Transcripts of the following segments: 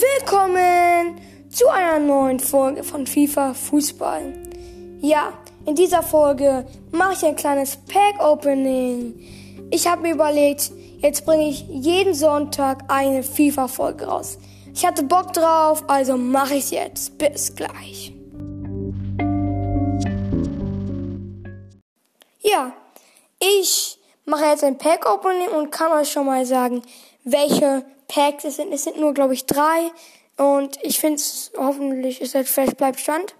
Willkommen zu einer neuen Folge von FIFA Fußball. Ja, in dieser Folge mache ich ein kleines Pack-Opening. Ich habe mir überlegt, jetzt bringe ich jeden Sonntag eine FIFA-Folge raus. Ich hatte Bock drauf, also mache ich jetzt. Bis gleich. Ja, ich mache jetzt ein Pack-Opening und kann euch schon mal sagen, welche Packs es sind. Es sind nur, glaube ich, drei. Und ich finde es, hoffentlich ist es, vielleicht bleibt Stand.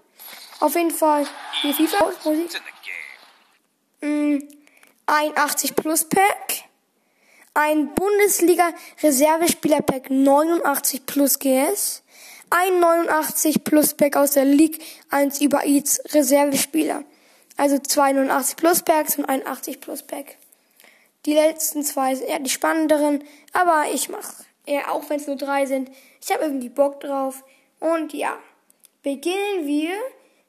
Auf jeden Fall, hier FIFA Musik. Mm, ein 80 Plus Pack. Ein Bundesliga Reservespieler Pack 89 Plus GS. Ein 89 Plus Pack aus der League 1 über Eats Reservespieler. Also zwei 89 Plus Packs und ein 80 Plus Pack. Die letzten zwei sind eher die spannenderen, aber ich mache eher, auch wenn es nur drei sind. Ich habe irgendwie Bock drauf. Und ja, beginnen wir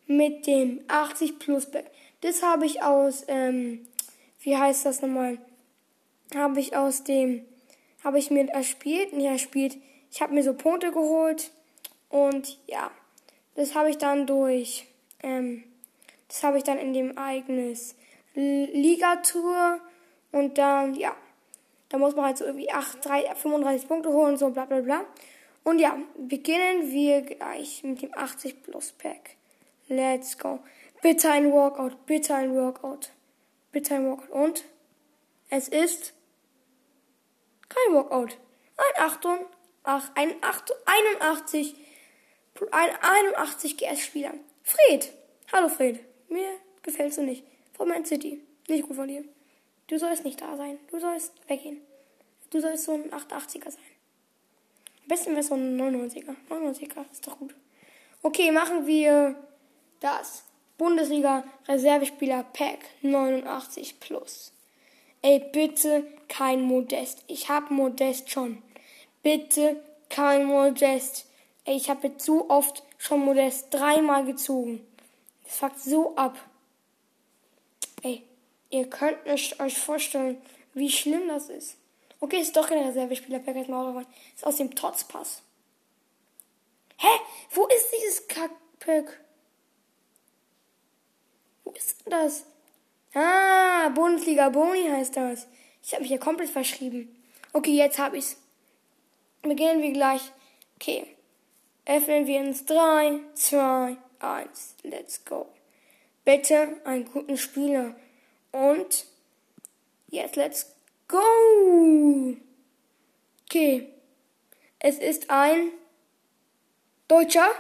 mit dem 80 Plus Pack. Das habe ich aus, ähm, wie heißt das nochmal? Habe ich aus dem, habe ich mir erspielt, nicht erspielt. Ich habe mir so Punkte geholt und ja, das habe ich dann durch, ähm, das habe ich dann in dem Ereignis Liga-Tour und dann, ja, da muss man halt so irgendwie 8, 3, 35 Punkte holen so bla bla bla. Und ja, beginnen wir gleich mit dem 80 Plus Pack. Let's go. Bitte ein Walkout, bitte ein Walkout. Bitte ein Walkout. Und es ist kein Walkout. Ein 8, ach, ein 8, 81, ein 81 GS-Spieler. Fred. Hallo Fred. Mir gefällst du nicht. Von Man City. Nicht gut von dir. Du sollst nicht da sein. Du sollst weggehen. Du sollst so ein 880er sein. Am besten wäre so ein 99er. 99er ist doch gut. Okay, machen wir das. Bundesliga Reservespieler Pack 89 plus. Ey, bitte kein Modest. Ich hab Modest schon. Bitte kein Modest. Ey, ich habe jetzt so oft schon Modest dreimal gezogen. Das fuckt so ab. Ey, Ihr könnt euch vorstellen, wie schlimm das ist. Okay, ist doch kein Reservespieler, Packers Mauermann. Ist aus dem Tots-Pass. Hä? Wo ist dieses Kackpack? Wo ist denn das? Ah, Bundesliga Boni heißt das. Ich habe mich hier komplett verschrieben. Okay, jetzt hab ich's. Beginnen wir gleich. Okay. Öffnen wir ins 3, 2, 1. Let's go. Bitte einen guten Spieler. Und jetzt let's go. Okay. Es ist ein deutscher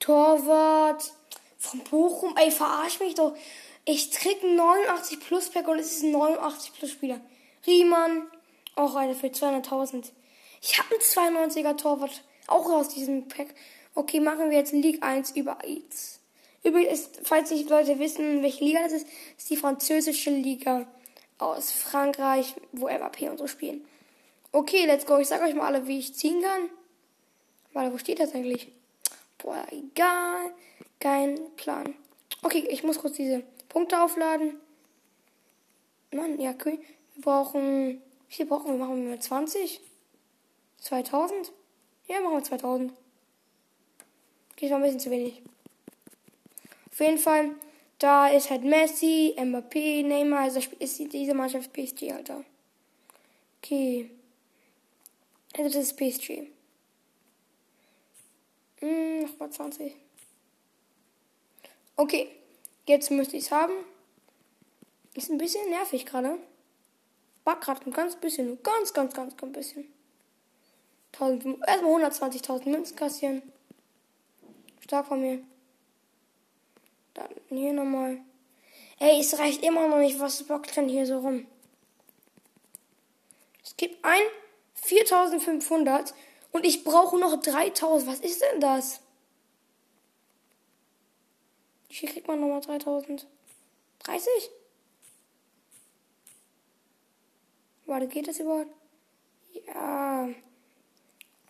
Torwart von Bochum. Ey, verarsch mich doch. Ich krieg ein 89 Plus Pack und es ist ein 89 Plus Spieler. Riemann, auch einer für 200.000. Ich habe einen 92er Torwart, auch aus diesem Pack. Okay, machen wir jetzt League 1 über AIDS. Übrigens, falls nicht Leute wissen, welche Liga das ist, ist die französische Liga aus Frankreich, wo MAP und so spielen. Okay, let's go. Ich sag euch mal alle, wie ich ziehen kann. Warte, wo steht das eigentlich? Boah, egal. Kein Plan. Okay, ich muss kurz diese Punkte aufladen. Mann, ja, cool. Wir brauchen. Wie viel brauchen wir? Machen wir 20? 2000? Ja, machen wir 2000. Okay, das war ein bisschen zu wenig. Auf jeden Fall, da ist halt Messi, Mbappé, Neymar, also ist diese Mannschaft PSG, Alter. Okay. Also das ist PSG. Hm, nochmal 20. Okay, jetzt müsste ich es haben. Ist ein bisschen nervig gerade. Back gerade ein ganz bisschen, nur ganz, ganz, ganz, ganz bisschen. 1000, erstmal 120.000 Münzen kassieren. Stark von mir. Dann hier nochmal. Ey, es reicht immer noch nicht. Was bockt denn hier so rum? Es gibt ein 4500 und ich brauche noch 3000. Was ist denn das? Hier kriegt man nochmal 3000. 30? Warte, geht das überhaupt? Ja.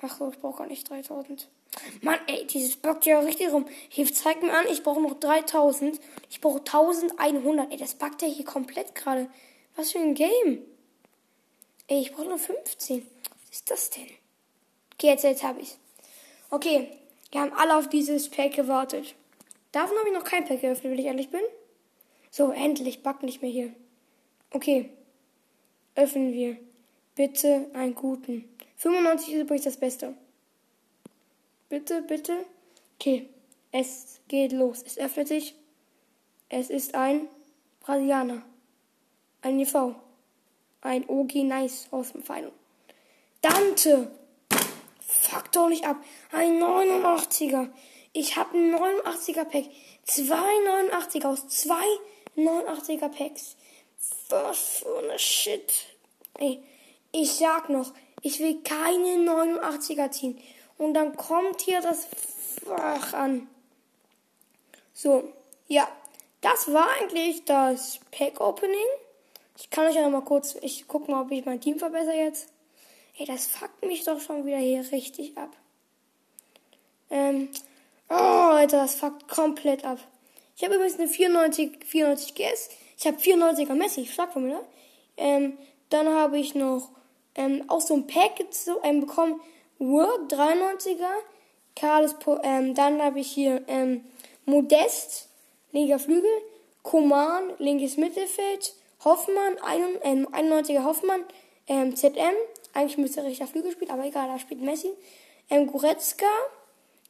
Ach so, ich brauche gar nicht 3000. Mann, ey, dieses bockt ja richtig rum. Hier zeigt mir an, ich brauche noch 3000. Ich brauche 1100. Ey, das backt ja hier komplett gerade. Was für ein Game. Ey, ich brauche nur 15. Was ist das denn? Okay, jetzt, jetzt habe ich's. Okay, wir haben alle auf dieses Pack gewartet. Davon habe ich noch kein Pack geöffnet, wenn ich ehrlich bin. So, endlich, back nicht mehr hier. Okay, öffnen wir. Bitte einen guten. 95 ist übrigens das Beste. Bitte, bitte. Okay, es geht los. Es öffnet sich. Es ist ein Brasilianer. Ein EV. Ein OG Nice aus dem Final. Dante. Fuck doch nicht ab. Ein 89er. Ich habe ein 89er Pack. Zwei 89er aus zwei 89er Packs. Was für eine Shit. Ey, ich sag noch, ich will keine 89er ziehen. Und dann kommt hier das Fach an. So, ja, das war eigentlich das Pack Opening. Ich kann euch ja noch mal kurz, ich guck mal, ob ich mein Team verbessere jetzt. Ey, das fuckt mich doch schon wieder hier richtig ab. Ähm, oh, Alter, das fuckt komplett ab. Ich habe übrigens eine 94, 94 GS. Ich habe 94er Messi, mir, ne? Ähm, dann habe ich noch ähm, auch so ein Pack so, ähm, bekommen. Word 93er. Carlos, ähm, dann habe ich hier ähm, Modest, linker Flügel. Koman, linkes Mittelfeld. Hoffmann, 91, er ähm, Hoffmann. Ähm, ZM, eigentlich müsste er rechter Flügel spielen, aber egal, da spielt Messi. Ähm, Goretzka,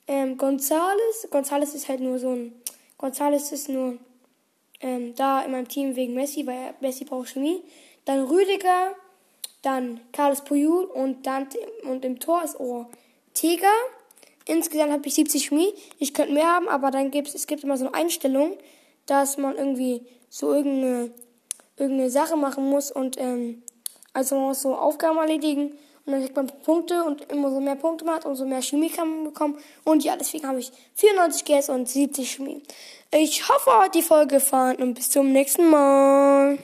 ähm, Gonzales. Gonzales ist halt nur so ein. Gonzales ist nur ähm, da in meinem Team wegen Messi, weil Messi braucht Chemie. Dann Rüdiger, dann Carlos Puyol und dann und im Tor ist Ortega. Insgesamt habe ich 70 Chemie. Ich könnte mehr haben, aber dann gibt es gibt immer so eine Einstellung, dass man irgendwie so irgendeine irgendeine Sache machen muss und ähm, also man muss so Aufgaben erledigen und dann kriegt man Punkte und immer so mehr Punkte man hat, umso mehr Chemie kann man bekommen. Und ja, deswegen habe ich 94 GS und 70 Chemie. Ich hoffe, euch hat die Folge gefallen und bis zum nächsten Mal.